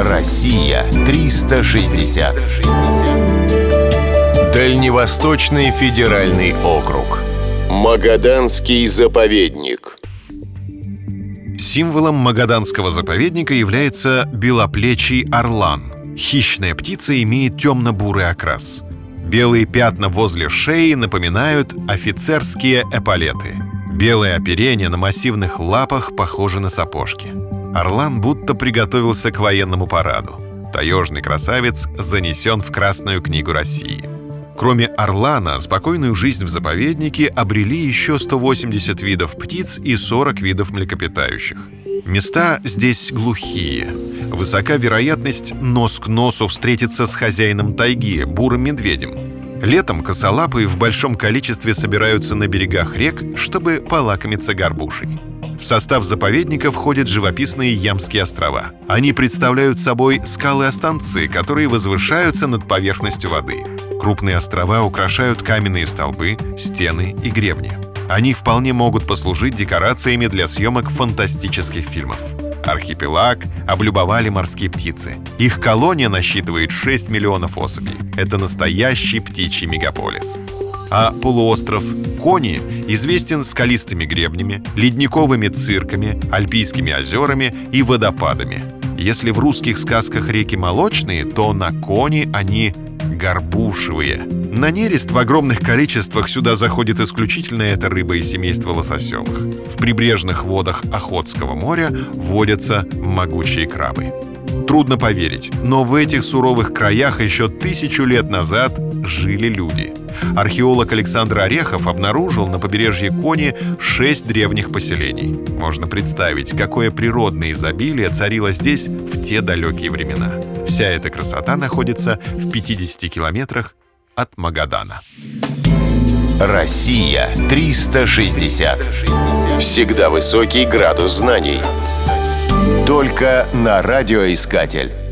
Россия 360. Дальневосточный федеральный округ. Магаданский заповедник. Символом Магаданского заповедника является белоплечий орлан. Хищная птица имеет темно-бурый окрас. Белые пятна возле шеи напоминают офицерские эполеты. Белое оперение на массивных лапах похоже на сапожки. Орлан будто приготовился к военному параду. Таежный красавец занесен в Красную книгу России. Кроме орлана, спокойную жизнь в заповеднике обрели еще 180 видов птиц и 40 видов млекопитающих. Места здесь глухие. Высока вероятность нос к носу встретиться с хозяином тайги, бурым медведем. Летом косолапые в большом количестве собираются на берегах рек, чтобы полакомиться горбушей. В состав заповедника входят живописные Ямские острова. Они представляют собой скалы-останцы, которые возвышаются над поверхностью воды. Крупные острова украшают каменные столбы, стены и гребни. Они вполне могут послужить декорациями для съемок фантастических фильмов. Архипелаг облюбовали морские птицы. Их колония насчитывает 6 миллионов особей. Это настоящий птичий мегаполис а полуостров Кони известен скалистыми гребнями, ледниковыми цирками, альпийскими озерами и водопадами. Если в русских сказках реки молочные, то на Кони они горбушевые. На нерест в огромных количествах сюда заходит исключительно эта рыба из семейства лососевых. В прибрежных водах Охотского моря водятся могучие крабы. Трудно поверить, но в этих суровых краях еще тысячу лет назад жили люди. Археолог Александр Орехов обнаружил на побережье Кони шесть древних поселений. Можно представить, какое природное изобилие царило здесь в те далекие времена. Вся эта красота находится в 50 километрах от Магадана. Россия 360. Всегда высокий градус знаний. Только на радиоискатель.